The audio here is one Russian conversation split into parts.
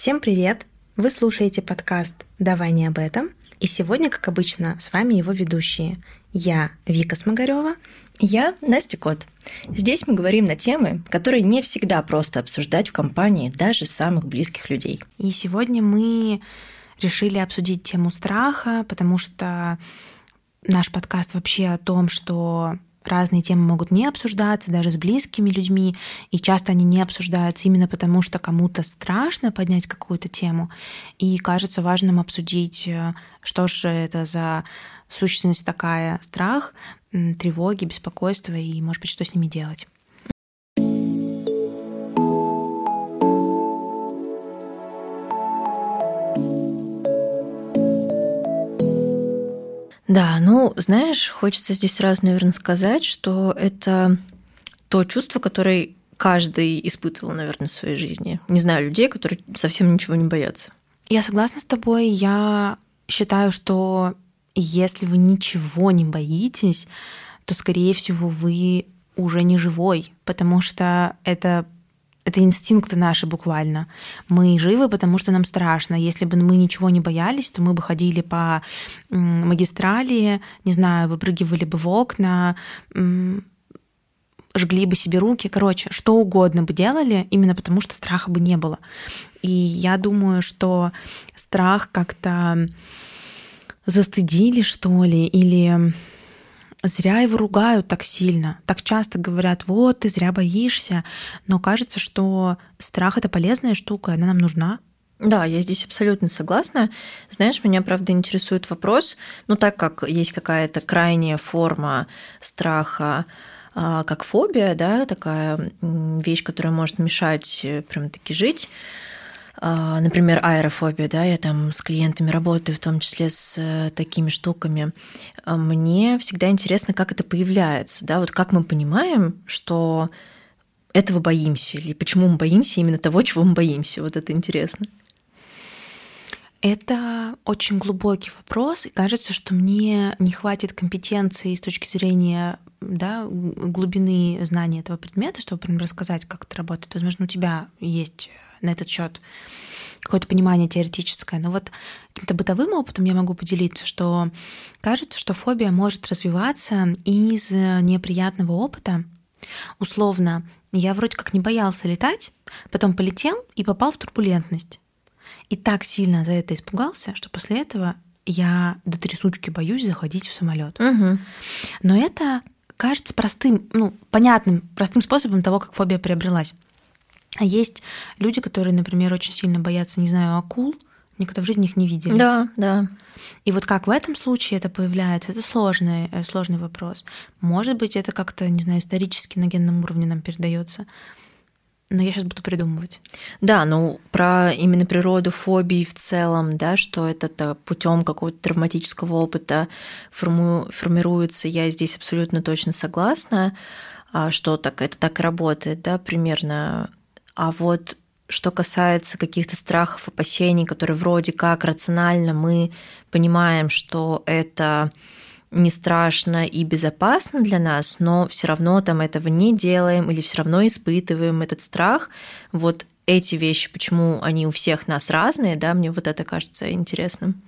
Всем привет! Вы слушаете подкаст «Давай не об этом». И сегодня, как обычно, с вами его ведущие. Я Вика Смогарева. Я Настя Кот. Здесь мы говорим на темы, которые не всегда просто обсуждать в компании даже самых близких людей. И сегодня мы решили обсудить тему страха, потому что наш подкаст вообще о том, что разные темы могут не обсуждаться даже с близкими людьми, и часто они не обсуждаются именно потому, что кому-то страшно поднять какую-то тему, и кажется важным обсудить, э, что же это за сущность такая страх, тревоги, беспокойство и, может быть, что с ними делать. Да, ну, знаешь, хочется здесь сразу, наверное, сказать, что это то чувство, которое каждый испытывал, наверное, в своей жизни. Не знаю людей, которые совсем ничего не боятся. Я согласна с тобой. Я считаю, что если вы ничего не боитесь, то, скорее всего, вы уже не живой, потому что это это инстинкты наши буквально. Мы живы, потому что нам страшно. Если бы мы ничего не боялись, то мы бы ходили по магистрали, не знаю, выпрыгивали бы в окна, жгли бы себе руки, короче, что угодно бы делали, именно потому что страха бы не было. И я думаю, что страх как-то застыдили, что ли, или зря его ругают так сильно. Так часто говорят, вот, ты зря боишься. Но кажется, что страх — это полезная штука, она нам нужна. Да, я здесь абсолютно согласна. Знаешь, меня, правда, интересует вопрос, ну, так как есть какая-то крайняя форма страха, а, как фобия, да, такая вещь, которая может мешать э, прям таки жить, например, аэрофобия, да, я там с клиентами работаю, в том числе с э, такими штуками. А, мне всегда интересно, как это появляется, да, вот как мы понимаем, что этого боимся, или почему мы боимся именно того, чего мы боимся. Вот это интересно. Это очень глубокий вопрос, и кажется, что мне не хватит компетенции с точки зрения да, глубины знания этого предмета, чтобы прям рассказать, как это работает. Возможно, у тебя есть на этот счет какое-то понимание теоретическое. Но вот каким-то бытовым опытом я могу поделиться, что кажется, что фобия может развиваться из неприятного опыта. Условно, я вроде как не боялся летать, потом полетел и попал в турбулентность. И так сильно за это испугался, что после этого я до трясучки боюсь заходить в самолет. Угу. Но это кажется простым, ну, понятным, простым способом того, как фобия приобрелась. А есть люди, которые, например, очень сильно боятся, не знаю, акул, никогда в жизни их не видели. Да, да. И вот как в этом случае это появляется, это сложный, э, сложный вопрос. Может быть, это как-то, не знаю, исторически на генном уровне нам передается. Но я сейчас буду придумывать. Да, ну про именно природу фобии в целом, да, что это путем какого-то травматического опыта форму, формируется, я здесь абсолютно точно согласна, а что так это так и работает, да, примерно а вот что касается каких-то страхов, опасений, которые вроде как рационально мы понимаем, что это не страшно и безопасно для нас, но все равно там этого не делаем или все равно испытываем этот страх. Вот эти вещи, почему они у всех нас разные, да, мне вот это кажется интересным.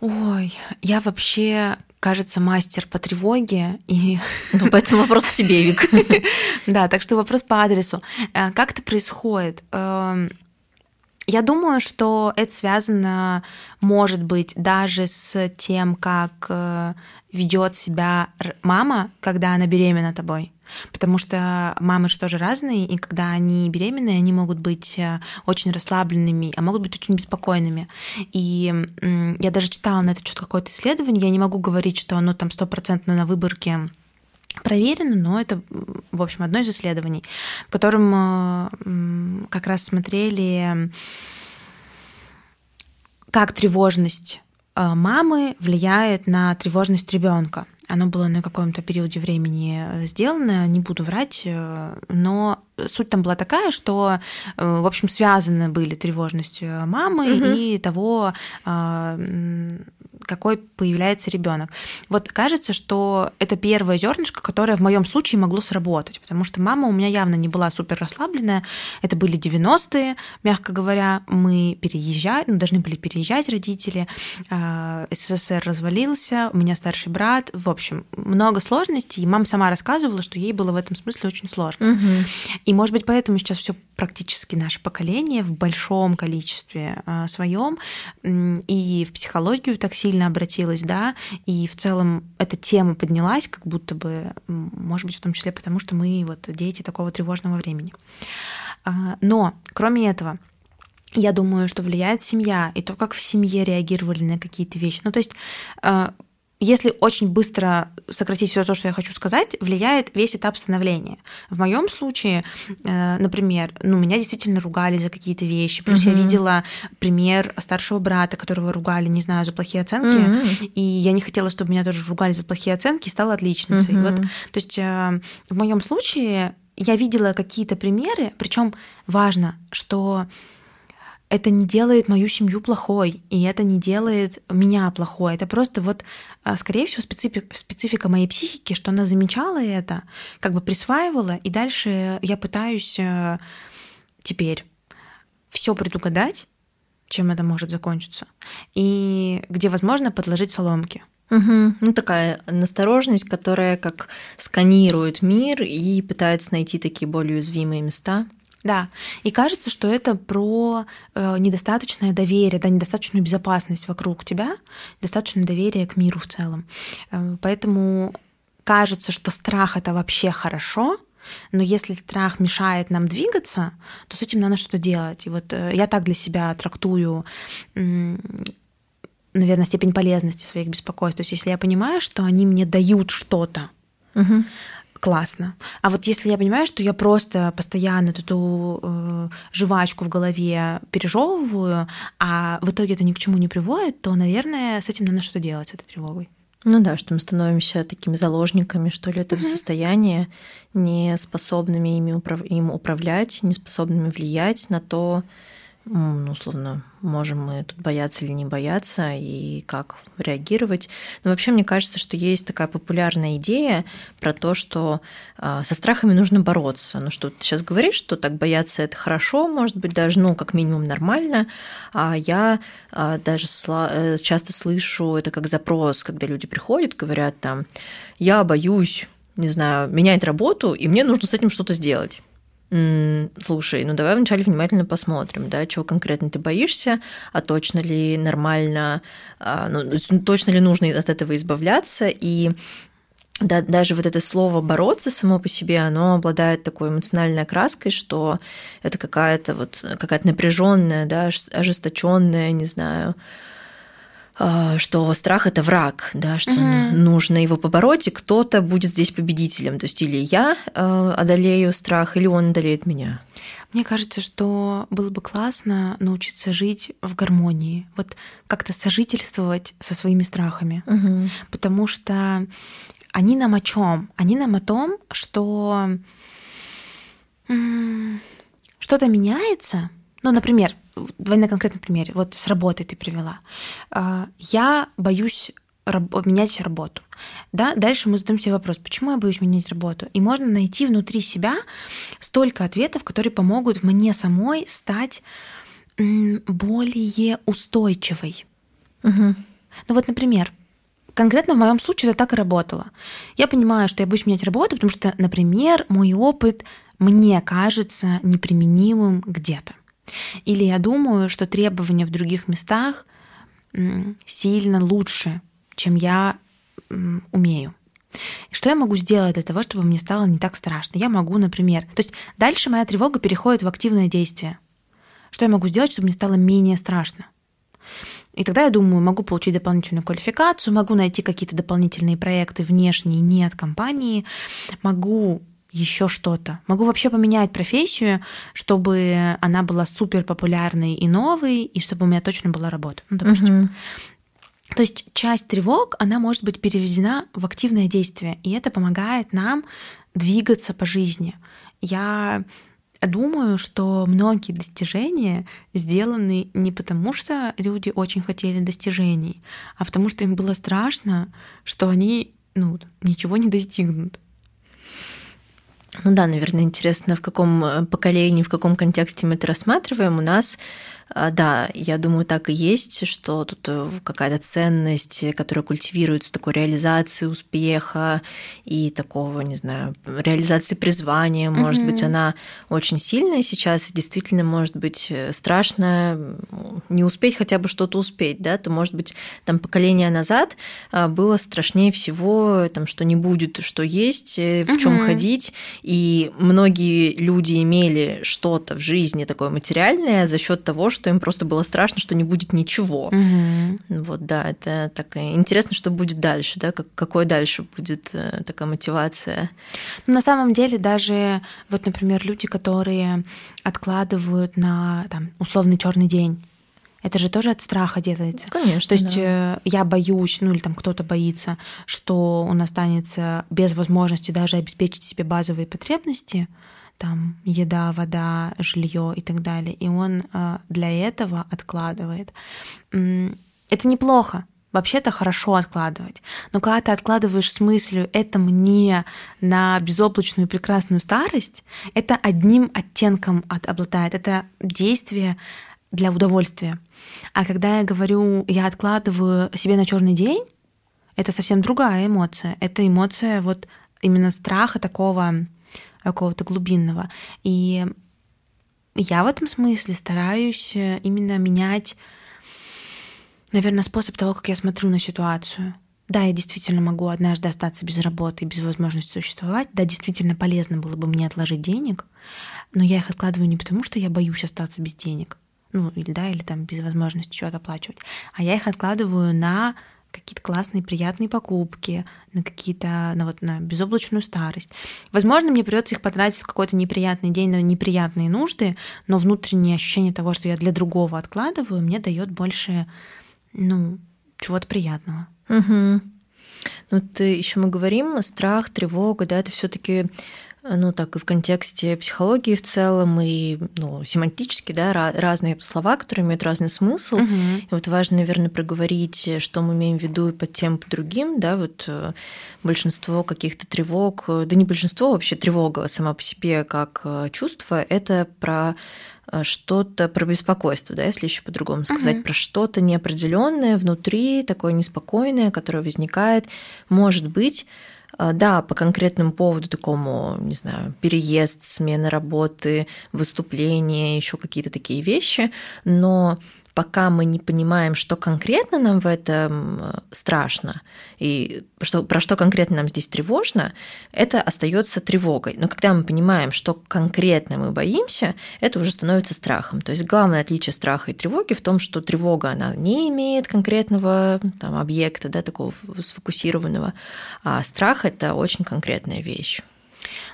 Ой, я вообще кажется, мастер по тревоге. И... Ну, поэтому вопрос к тебе, Вик. Да, так что вопрос по адресу. Э, как это происходит? Эм, я думаю, что это связано, может быть, даже с тем, как э, ведет себя мама, когда она беременна тобой. Потому что мамы же тоже разные, и когда они беременные, они могут быть э, очень расслабленными, а могут быть очень беспокойными. И я даже читала на это что-то какое-то исследование, я не могу говорить, что оно там стопроцентно на выборке проверено, но это, в общем, одно из исследований, в котором э, как раз смотрели, как тревожность э, мамы влияет на тревожность ребенка. Оно было на каком-то периоде времени э, сделано, не буду врать, э, но суть там была такая, что, э, в общем, связаны были тревожность мамы угу. и того, какой появляется ребенок. Вот кажется, что это первое зернышко, которое в моем случае могло сработать, потому что мама у меня явно не была супер расслабленная. Это были 90-е, мягко говоря. Мы переезжали, ну, должны были переезжать родители. А, СССР развалился, у меня старший брат. В общем, много сложностей. И мама сама рассказывала, что ей было в этом смысле очень сложно. Угу. И, может быть, поэтому сейчас все практически наше поколение в большом количестве а, своем и в психологию так сильно обратилась, да, и в целом эта тема поднялась, как будто бы, может быть, в том числе потому, что мы вот дети такого тревожного времени. А, но, кроме этого, я думаю, что влияет семья и то, как в семье реагировали на какие-то вещи. Ну, то есть а, если очень быстро сократить все то, что я хочу сказать, влияет весь этап становления. В моем случае, э, например, ну, меня действительно ругали за какие-то вещи. Плюс mm-hmm. я видела пример старшего брата, которого ругали, не знаю, за плохие оценки. Mm-hmm. И я не хотела, чтобы меня тоже ругали за плохие оценки, и стала отличницей. Mm-hmm. Вот, то есть э, в моем случае я видела какие-то примеры, причем важно, что это не делает мою семью плохой, и это не делает меня плохой. Это просто вот, а, скорее всего, специфика, специфика моей психики, что она замечала это, как бы присваивала, и дальше я пытаюсь э, теперь все предугадать, чем это может закончиться, и где возможно подложить соломки. Угу. Ну, такая настороженность, которая как сканирует мир и пытается найти такие более уязвимые места. Да, и кажется, что это про э, недостаточное доверие, да, недостаточную безопасность вокруг тебя, достаточное доверие к миру в целом. Э, поэтому кажется, что страх это вообще хорошо, но если страх мешает нам двигаться, то с этим надо что-то делать. И вот э, я так для себя трактую наверное, степень полезности своих беспокойств. То есть, если я понимаю, что они мне дают что-то, угу классно. А вот если я понимаю, что я просто постоянно эту э, жвачку в голове пережевываю, а в итоге это ни к чему не приводит, то, наверное, с этим надо что-то делать, с этой тревогой. Ну да, что мы становимся такими заложниками, что ли, этого угу. состояния, не способными ими управ... им управлять, не способными влиять на то, ну, условно, можем мы тут бояться или не бояться, и как реагировать. Но вообще мне кажется, что есть такая популярная идея про то, что а, со страхами нужно бороться. Ну, что ты сейчас говоришь, что так бояться это хорошо, может быть, даже, ну, как минимум нормально. А я а, даже э, часто слышу это как запрос, когда люди приходят, говорят там, я боюсь, не знаю, менять работу, и мне нужно с этим что-то сделать. Слушай, ну давай вначале внимательно посмотрим, да, чего конкретно ты боишься, а точно ли нормально, а, ну, точно ли нужно от этого избавляться, и да, даже вот это слово бороться само по себе, оно обладает такой эмоциональной окраской, что это какая-то вот какая-то напряженная, да, ожесточенная, не знаю, что страх это враг, да, что угу. нужно его побороть, и кто-то будет здесь победителем. То есть или я а, одолею страх, или он одолеет меня. Мне кажется, что было бы классно научиться жить в гармонии, вот как-то сожительствовать со своими страхами, угу. потому что они нам о чем? Они нам о том, что что-то меняется. Ну, например, давай на конкретном примере, вот с работой ты привела. А, я боюсь раб- менять работу. Да? Дальше мы задаем себе вопрос, почему я боюсь менять работу? И можно найти внутри себя столько ответов, которые помогут мне самой стать более устойчивой. Угу. Ну вот, например, конкретно в моем случае это так и работало. Я понимаю, что я боюсь менять работу, потому что, например, мой опыт мне кажется неприменимым где-то. Или я думаю, что требования в других местах сильно лучше, чем я умею. Что я могу сделать для того, чтобы мне стало не так страшно? Я могу, например... То есть дальше моя тревога переходит в активное действие. Что я могу сделать, чтобы мне стало менее страшно? И тогда я думаю, могу получить дополнительную квалификацию, могу найти какие-то дополнительные проекты внешние, не от компании, могу еще что-то. Могу вообще поменять профессию, чтобы она была супер популярной и новой, и чтобы у меня точно была работа. Ну, допустим. Угу. То есть часть тревог, она может быть переведена в активное действие, и это помогает нам двигаться по жизни. Я думаю, что многие достижения сделаны не потому, что люди очень хотели достижений, а потому что им было страшно, что они ну, ничего не достигнут. Ну да, наверное, интересно, в каком э, поколении, в каком контексте мы это рассматриваем. У нас да, я думаю, так и есть, что тут э, какая-то ценность, которая культивируется, такой реализации успеха и такого, не знаю, реализации призвания, может mm-hmm. быть, она очень сильная сейчас, действительно, может быть, э, страшно не успеть хотя бы что-то успеть, да, то, может быть, там поколение назад а, было страшнее всего, там, что не будет, что есть, э, в чем ходить, и многие люди имели что-то в жизни такое материальное за счет того, что что им просто было страшно, что не будет ничего. Угу. Вот, да, это так интересно, что будет дальше, да, как, какой дальше будет э, такая мотивация. Ну, на самом деле даже вот, например, люди, которые откладывают на там условный черный день. Это же тоже от страха делается. Конечно. То есть да. Э, я боюсь, ну или там кто-то боится, что он останется без возможности даже обеспечить себе базовые потребности там еда, вода, жилье и так далее. И он э, для этого откладывает. Это неплохо. Вообще-то хорошо откладывать. Но когда ты откладываешь с мыслью «это мне на безоблачную прекрасную старость», это одним оттенком от, обладает. Это действие для удовольствия. А когда я говорю «я откладываю себе на черный день», это совсем другая эмоция. Это эмоция вот именно страха такого какого-то глубинного. И я в этом смысле стараюсь э, именно менять, наверное, способ того, как я смотрю на ситуацию. Да, я действительно могу однажды остаться без работы и без возможности существовать. Да, действительно полезно было бы мне отложить денег, но я их откладываю не потому, что я боюсь остаться без денег, ну, или да, или там без возможности что-то оплачивать, а я их откладываю на какие-то классные, приятные покупки, на какие-то, на вот на безоблачную старость. Возможно, мне придется их потратить в какой-то неприятный день на неприятные нужды, но внутреннее ощущение того, что я для другого откладываю, мне дает больше, ну, чего-то приятного. Угу. Ну, ты еще мы говорим, страх, тревога, да, это все-таки ну, так и в контексте психологии в целом, и ну, семантически, да, разные слова, которые имеют разный смысл. Угу. И вот важно, наверное, проговорить, что мы имеем в виду и под тем, под другим, да, вот э, большинство каких-то тревог, да не большинство, вообще тревога сама по себе как э, чувство, это про э, что-то про беспокойство, да, если еще по-другому сказать, угу. про что-то неопределенное внутри, такое неспокойное, которое возникает, может быть, а, да, по конкретному поводу такому, не знаю, переезд, смена работы, выступления, еще какие-то такие вещи, но пока мы не понимаем, что конкретно нам в этом э, страшно и что, про что конкретно нам здесь тревожно, это остается тревогой. Но когда мы понимаем, что конкретно мы боимся, это уже становится страхом. То есть главное отличие страха и тревоги в том, что тревога, она не имеет конкретного там, объекта, да, такого сфокусированного, а страх – это очень конкретная вещь.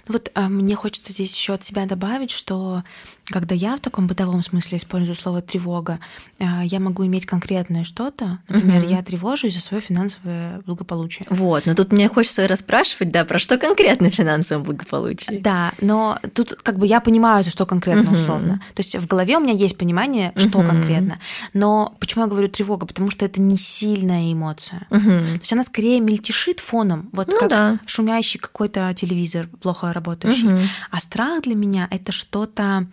Вот а, мне хочется здесь еще от себя добавить, что когда я в таком бытовом смысле использую слово тревога, а, я могу иметь конкретное что-то. Например, угу. я тревожусь за свое финансовое благополучие. Вот, но тут мне хочется расспрашивать, да, про что конкретно финансовое благополучие. Да, но тут как бы я понимаю, за что конкретно угу. условно. То есть в голове у меня есть понимание, что угу. конкретно. Но почему я говорю тревога? Потому что это не сильная эмоция. Угу. То есть она скорее мельтешит фоном, вот ну, как да. шумящий какой-то телевизор плохо работающий. Угу. А страх для меня это что-то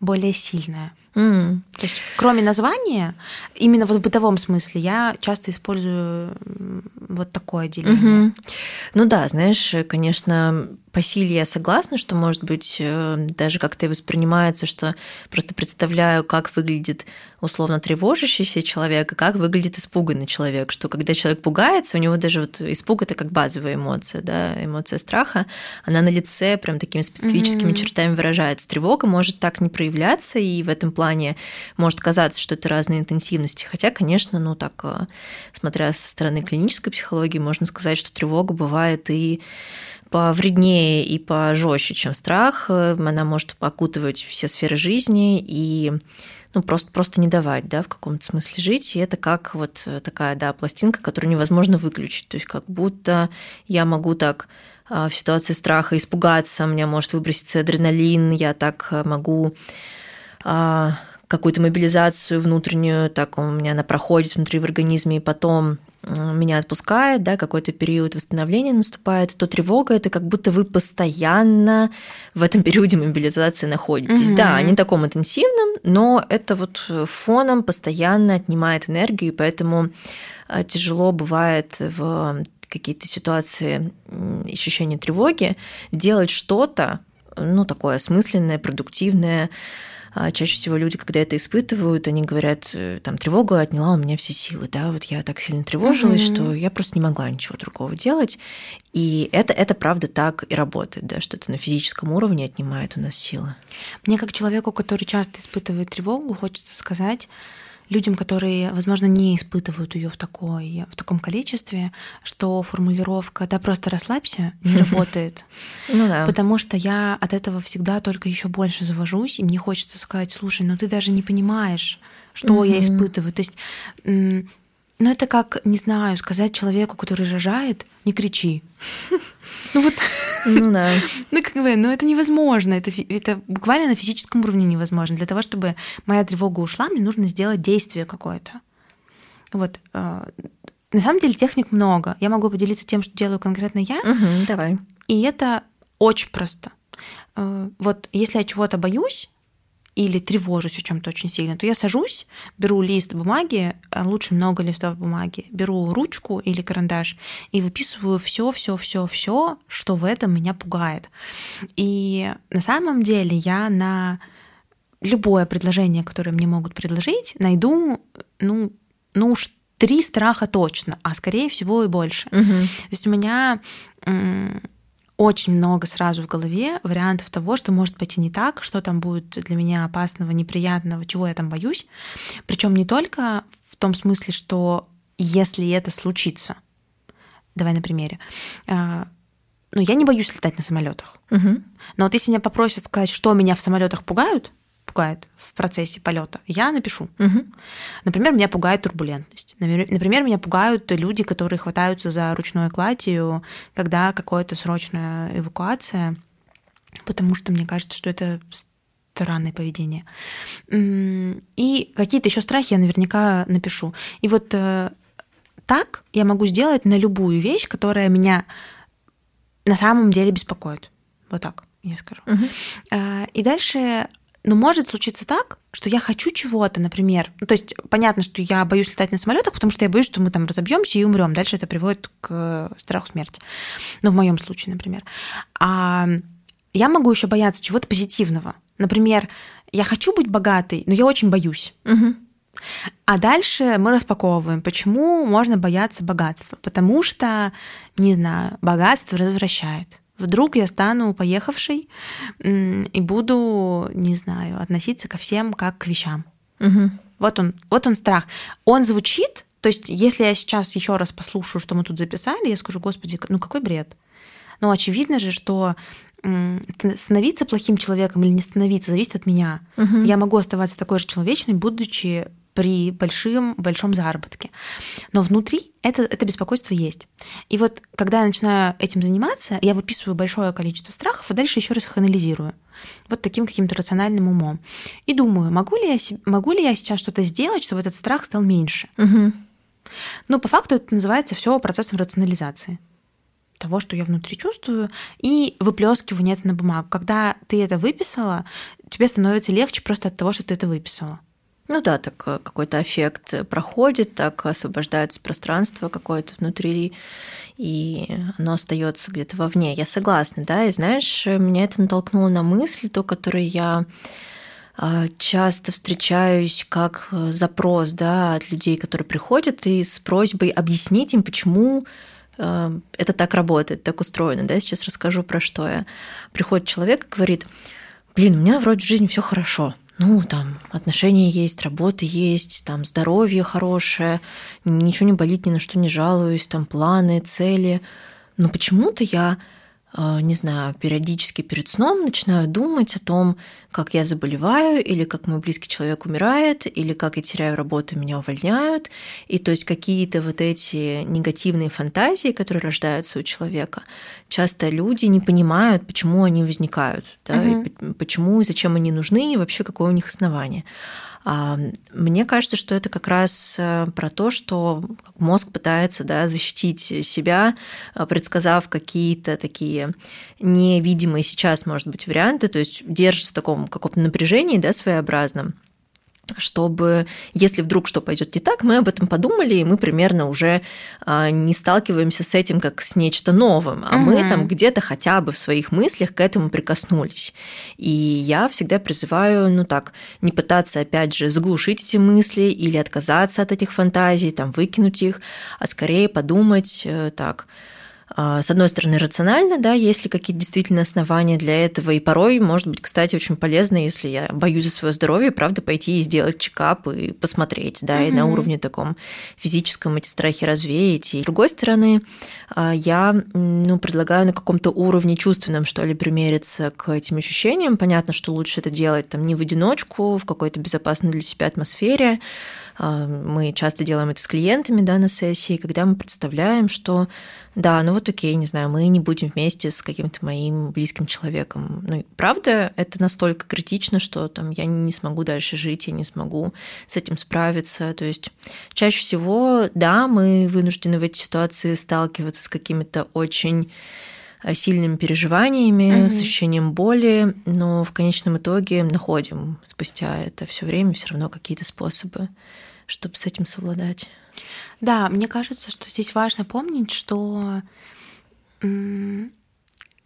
более сильное. Mm. То есть, кроме названия, именно вот в бытовом смысле я часто использую вот такое деление. Mm-hmm. Ну да, знаешь, конечно, по силе я согласна, что, может быть, э, даже как-то и воспринимается, что просто представляю, как выглядит условно тревожащийся человек, и как выглядит испуганный человек, что когда человек пугается, у него даже вот испуг это как базовая эмоция, да, эмоция страха, она на лице прям такими специфическими mm-hmm. чертами выражается. Тревога может так не проявляться, и в этом плане может казаться, что это разные интенсивности, хотя, конечно, ну так, э, смотря со стороны клинической психологии, можно сказать, что тревога бывает и повреднее и пожестче, чем страх. Она может окутывать все сферы жизни и ну, просто, просто не давать, да, в каком-то смысле жить. И это как вот такая, да, пластинка, которую невозможно выключить. То есть как будто я могу так в ситуации страха испугаться, у меня может выброситься адреналин, я так могу какую-то мобилизацию внутреннюю, так у меня она проходит внутри в организме, и потом меня отпускает, да, какой-то период восстановления наступает, то тревога это как будто вы постоянно в этом периоде мобилизации находитесь. Угу. Да, не таком интенсивном, но это вот фоном постоянно отнимает энергию, и поэтому э, тяжело бывает в какие-то ситуации ощущения тревоги делать что-то, ну, такое осмысленное, продуктивное, чаще всего люди, когда это испытывают, они говорят, э, там, тревога отняла у меня все силы, да, вот я так сильно тревожилась, mm-hmm. что я просто не могла ничего другого делать. И это, это правда так и работает, да, что это на физическом уровне отнимает у нас силы. Мне как человеку, который часто испытывает тревогу, хочется сказать, людям, которые, возможно, не испытывают ее в, такой, в таком количестве, что формулировка «да просто расслабься» не работает. Ну да. Потому что я от этого всегда только еще больше завожусь, и мне хочется сказать, слушай, ну ты даже не понимаешь, что я испытываю. То есть, ну это как, не знаю, сказать человеку, который рожает, не кричи. Ну вот, ну да. Ну как бы, ну это невозможно, это, это буквально на физическом уровне невозможно. Для того, чтобы моя тревога ушла, мне нужно сделать действие какое-то. Вот. Э, на самом деле техник много. Я могу поделиться тем, что делаю конкретно я. Угу, давай. И это очень просто. Э, вот если я чего-то боюсь, или тревожусь о чем-то очень сильно, то я сажусь, беру лист бумаги, а лучше много листов бумаги, беру ручку или карандаш и выписываю все, все, все, все, что в этом меня пугает. И на самом деле я на любое предложение, которое мне могут предложить, найду, ну, ну уж три страха точно, а скорее всего и больше. Угу. То есть у меня очень много сразу в голове вариантов того, что может пойти не так, что там будет для меня опасного, неприятного, чего я там боюсь. Причем не только в том смысле, что если это случится, давай на примере, а, ну, я не боюсь летать на самолетах. Угу. Но вот если меня попросят сказать, что меня в самолетах пугают, пугает в процессе полета, я напишу. Угу. Например, меня пугает турбулентность. Например, меня пугают люди, которые хватаются за ручную кладью, когда какая-то срочная эвакуация, потому что мне кажется, что это странное поведение. И какие-то еще страхи я наверняка напишу. И вот э, так я могу сделать на любую вещь, которая меня на самом деле беспокоит. Вот так я скажу. Угу. И дальше но может случиться так, что я хочу чего-то, например. Ну, то есть понятно, что я боюсь летать на самолетах, потому что я боюсь, что мы там разобьемся и умрем. Дальше это приводит к страху смерти. Ну, в моем случае, например. А я могу еще бояться чего-то позитивного. Например, я хочу быть богатой, но я очень боюсь. Угу. А дальше мы распаковываем, почему можно бояться богатства. Потому что, не знаю, богатство развращает. Вдруг я стану поехавшей и буду, не знаю, относиться ко всем как к вещам. Угу. Вот он, вот он страх. Он звучит, то есть, если я сейчас еще раз послушаю, что мы тут записали, я скажу, господи, ну какой бред. Но очевидно же, что становиться плохим человеком или не становиться зависит от меня. Угу. Я могу оставаться такой же человечной, будучи при большим, большом заработке. Но внутри это, это беспокойство есть. И вот когда я начинаю этим заниматься, я выписываю большое количество страхов, и дальше еще раз их анализирую. Вот таким каким-то рациональным умом. И думаю, могу ли я, могу ли я сейчас что-то сделать, чтобы этот страх стал меньше? Угу. Ну, по факту это называется все процессом рационализации того, что я внутри чувствую, и выплескивание это на бумагу. Когда ты это выписала, тебе становится легче просто от того, что ты это выписала. Ну да, так э, какой-то эффект проходит, так освобождается пространство какое-то внутри, и оно остается где-то вовне. Я согласна, да, и знаешь, меня это натолкнуло на мысль, то, которую я а, часто встречаюсь как э, запрос да, от людей, которые приходят и с просьбой объяснить им, почему э, это так работает, так устроено. Да? Сейчас расскажу про что я. Приходит человек и говорит, блин, у меня вроде в жизни все хорошо, ну, там, отношения есть, работа есть, там, здоровье хорошее, ничего не болит, ни на что не жалуюсь, там, планы, цели. Но почему-то я не знаю, периодически перед сном начинаю думать о том, как я заболеваю, или как мой близкий человек умирает, или как я теряю работу, меня увольняют. И то есть какие-то вот эти негативные фантазии, которые рождаются у человека, часто люди не понимают, почему они возникают, да, угу. и почему и зачем они нужны, и вообще какое у них основание. А, мне кажется, что это как раз э, про то, что мозг пытается да, защитить себя, э, предсказав какие-то такие невидимые сейчас, может быть, варианты, то есть держит в таком каком-то напряжении да, своеобразном чтобы, если вдруг что пойдет не так, мы об этом подумали, и мы примерно уже а, не сталкиваемся с этим как с нечто новым, а угу. мы там где-то хотя бы в своих мыслях к этому прикоснулись. И я всегда призываю, ну так, не пытаться, опять же, заглушить эти мысли или отказаться от этих фантазий, там, выкинуть их, а скорее подумать э, так, с одной стороны, рационально, да, есть ли какие-то действительно основания для этого, и порой, может быть, кстати, очень полезно, если я боюсь за свое здоровье, правда, пойти и сделать чекап и посмотреть, да, угу. и на уровне таком физическом эти страхи развеять. И с другой стороны, а, я, ну, предлагаю на каком-то уровне чувственном, что ли, примериться к этим ощущениям. Понятно, что лучше это делать там не в одиночку, в какой-то безопасной для себя атмосфере, а, мы часто делаем это с клиентами да, на сессии, когда мы представляем, что да, ну вот окей, не знаю, мы не будем вместе с каким-то моим близким человеком. Ну, правда, это настолько критично, что там я не смогу дальше жить, я не смогу с этим справиться. То есть чаще всего, да, мы вынуждены в этой ситуации сталкиваться с какими-то очень э, сильными переживаниями, угу. с ощущением боли, но в конечном итоге находим спустя это все время все равно какие-то способы чтобы с этим совладать. Да, мне кажется, что здесь важно помнить, что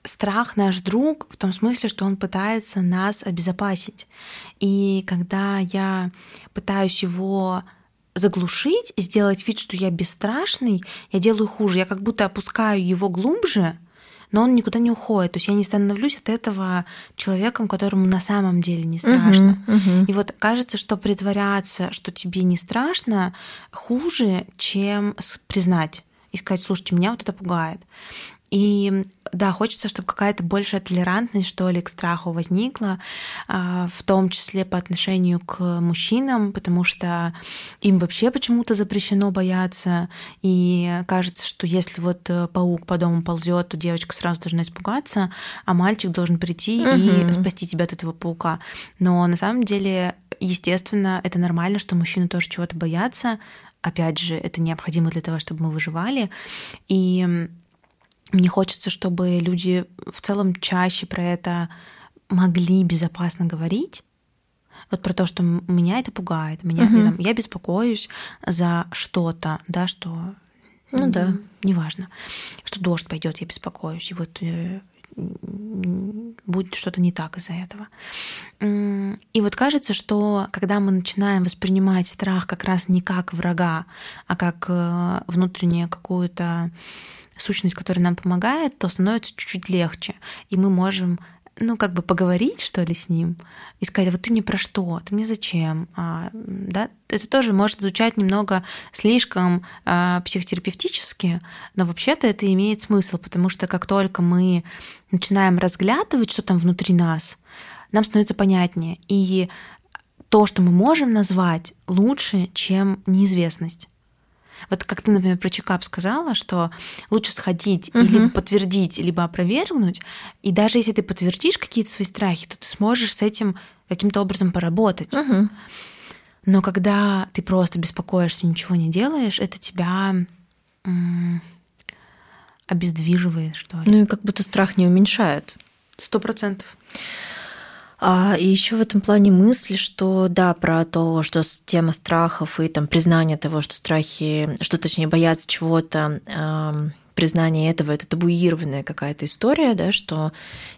страх наш друг в том смысле, что он пытается нас обезопасить. И когда я пытаюсь его заглушить сделать вид, что я бесстрашный, я делаю хуже. Я как будто опускаю его глубже, но он никуда не уходит. То есть я не становлюсь от этого человеком, которому на самом деле не страшно. Uh-huh, uh-huh. И вот кажется, что притворяться, что тебе не страшно, хуже, чем признать и сказать, слушайте, меня вот это пугает. И да, хочется, чтобы какая-то большая толерантность, что ли, к страху возникла, а, в том числе по отношению к мужчинам, потому что им вообще почему-то запрещено бояться, и кажется, что если вот э, паук по дому ползет, то девочка сразу должна испугаться, а мальчик должен прийти угу. и спасти тебя от этого паука. Но на самом деле, естественно, это нормально, что мужчины тоже чего-то боятся. Опять же, это необходимо для того, чтобы мы выживали. И мне хочется, чтобы люди в целом чаще про это могли безопасно говорить. Вот про то, что меня это пугает, меня угу. я, там, я беспокоюсь за что-то, да, что ну да, неважно, что дождь пойдет, я беспокоюсь, и вот э, будет что-то не так из-за этого. И вот кажется, что когда мы начинаем воспринимать страх как раз не как врага, а как э, внутреннюю какую-то сущность, которая нам помогает, то становится чуть-чуть легче. И мы можем ну, как бы поговорить, что ли, с ним и сказать, вот ты мне про что, ты мне зачем, а, да, это тоже может звучать немного слишком а, психотерапевтически, но вообще-то это имеет смысл, потому что как только мы начинаем разглядывать, что там внутри нас, нам становится понятнее, и то, что мы можем назвать, лучше, чем неизвестность. Вот как ты, например, про чекап сказала, что лучше сходить угу. и либо подтвердить, либо опровергнуть. И даже если ты подтвердишь какие-то свои страхи, то ты сможешь с этим каким-то образом поработать. Угу. Но когда ты просто беспокоишься, ничего не делаешь, это тебя обездвиживает, что ли. Ну и как будто страх не уменьшает. Сто процентов. А, и еще в этом плане мысль, что да, про то, что тема страхов и там признание того, что страхи, что точнее бояться чего-то, признание этого это табуированная какая-то история, да, что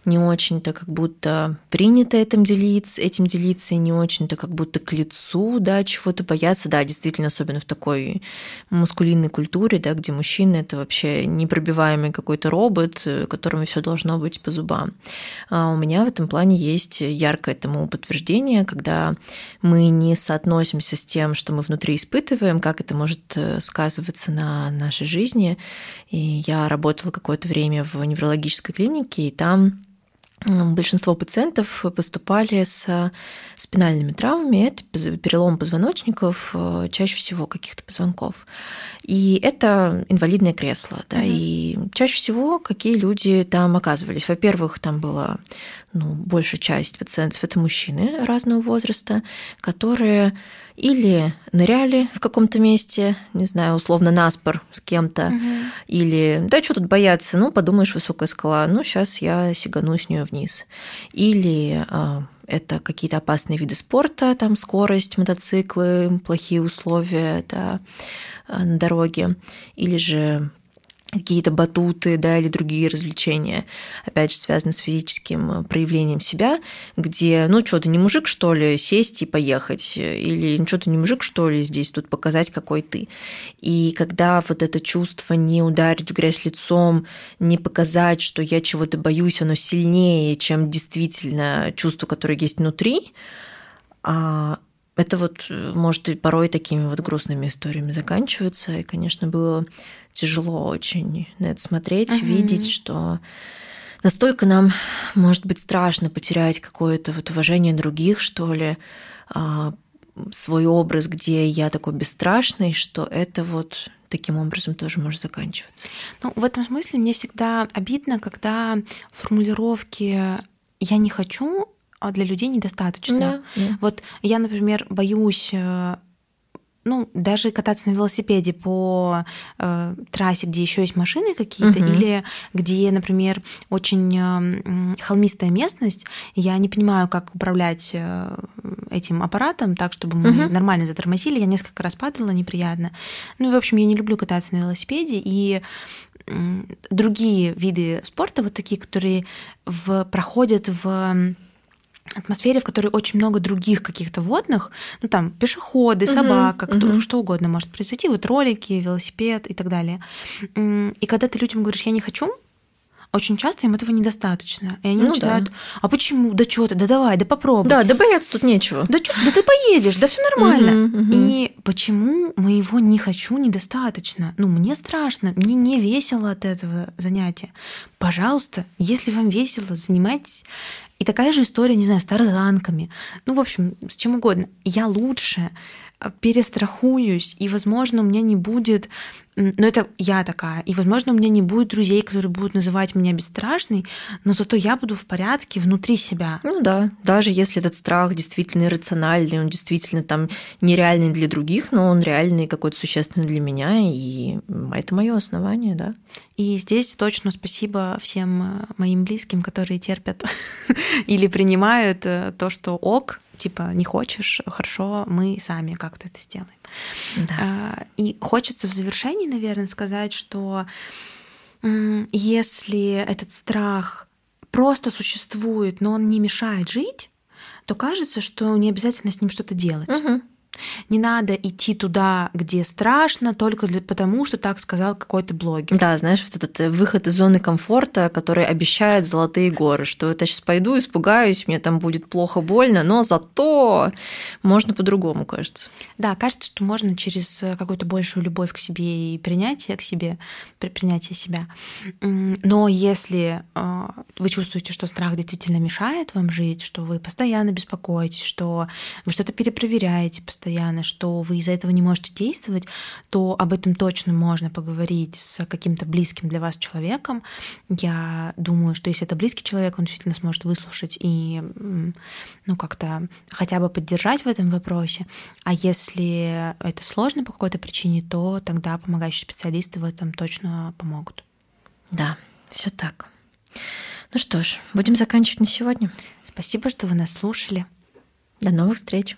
не очень-то как будто принято этим делиться, этим делиться, и не очень-то как будто к лицу, да, чего-то бояться, да, действительно, особенно в такой мускулинной культуре, да, где мужчина это вообще непробиваемый какой-то робот, которому все должно быть по зубам. А у меня в этом плане есть яркое тому подтверждение, когда мы не соотносимся с тем, что мы внутри испытываем, как это может э, сказываться на нашей жизни, и И я работала какое-то время в неврологической клинике, и там большинство пациентов поступали с спинальными травмами. Это перелом позвоночников, э, чаще всего каких-то позвонков. И это инвалидное кресло. Да, mm-hmm. И чаще всего какие люди там оказывались? Во-первых, там была ну, большая часть пациентов это мужчины разного возраста, которые или ныряли в каком-то месте, не знаю, условно наспор с кем-то, угу. или да, что тут бояться, ну, подумаешь, высокая скала, ну, сейчас я сигану с нее вниз. Или а, это какие-то опасные виды спорта, там скорость, мотоциклы, плохие условия да, на дороге, или же какие-то батуты, да, или другие развлечения, опять же, связаны с физическим э, проявлением себя, где, ну, что, ты не мужик, что ли, сесть и поехать, или ну, что, ты не мужик, что ли, здесь тут показать, какой ты. И когда вот это чувство не ударить в грязь лицом, не показать, что я чего-то боюсь, оно сильнее, чем действительно чувство, которое есть внутри, а, это вот э, может порой такими вот грустными историями заканчиваться. И, конечно, было тяжело очень на это смотреть, угу. видеть, что настолько нам может быть страшно потерять какое-то вот уважение других, что ли, а, свой образ, где я такой бесстрашный, что это вот таким образом тоже может заканчиваться. Ну, в этом смысле мне всегда обидно, когда формулировки «я не хочу» а для людей недостаточно. Да, да. Вот я, например, боюсь э, ну, даже кататься на велосипеде по э, трассе, где еще есть машины какие-то, угу. или где, например, очень э, холмистая местность, я не понимаю, как управлять э, этим аппаратом так, чтобы мы угу. нормально затормозили. Я несколько раз падала неприятно. Ну, в общем, я не люблю кататься на велосипеде, и другие виды спорта, вот такие, которые в, проходят в атмосфере, в которой очень много других каких-то водных, ну там пешеходы, собака, uh-huh, кто, uh-huh. что угодно может произойти, вот ролики, велосипед и так далее. И когда ты людям говоришь, я не хочу, очень часто им этого недостаточно. И они ну, начинают, да. а почему? Да что ты, да давай, да попробуй. Да, да бояться тут нечего. Да что, да ты поедешь, да все нормально. Угу, угу. И почему моего не хочу недостаточно? Ну, мне страшно, мне не весело от этого занятия. Пожалуйста, если вам весело, занимайтесь. И такая же история, не знаю, с тарзанками. Ну, в общем, с чем угодно. Я лучше перестрахуюсь, и, возможно, у меня не будет но это я такая. И, возможно, у меня не будет друзей, которые будут называть меня бесстрашной, но зато я буду в порядке внутри себя. Ну да, даже если этот страх действительно иррациональный, он действительно там нереальный для других, но он реальный какой-то существенный для меня, и это мое основание, да. И здесь точно спасибо всем э, моим близким, которые терпят или принимают э, то, что ок, типа не хочешь, хорошо, мы сами как-то это сделаем. Да. А, и хочется в завершении, наверное, сказать, что если этот страх просто существует, но он не мешает жить, то кажется, что не обязательно с ним что-то делать. Угу. Не надо идти туда, где страшно, только для, потому, что так сказал какой-то блогер. Да, знаешь, вот этот э, выход из зоны комфорта, который обещает золотые горы, что это сейчас пойду, испугаюсь, мне там будет плохо, больно, но зато можно по-другому, кажется. Да, кажется, что можно через э, какую-то большую любовь к себе и принятие к себе, принятие себя. Но если э, вы чувствуете, что страх действительно мешает вам жить, что вы постоянно беспокоитесь, что вы что-то перепроверяете постоянно, постоянно, что вы из-за этого не можете действовать, то об этом точно можно поговорить с каким-то близким для вас человеком. Я думаю, что если это близкий человек, он действительно сможет выслушать и ну, как-то хотя бы поддержать в этом вопросе. А если это сложно по какой-то причине, то тогда помогающие специалисты в этом точно помогут. Да, все так. Ну что ж, будем заканчивать на сегодня. Спасибо, что вы нас слушали. До новых встреч.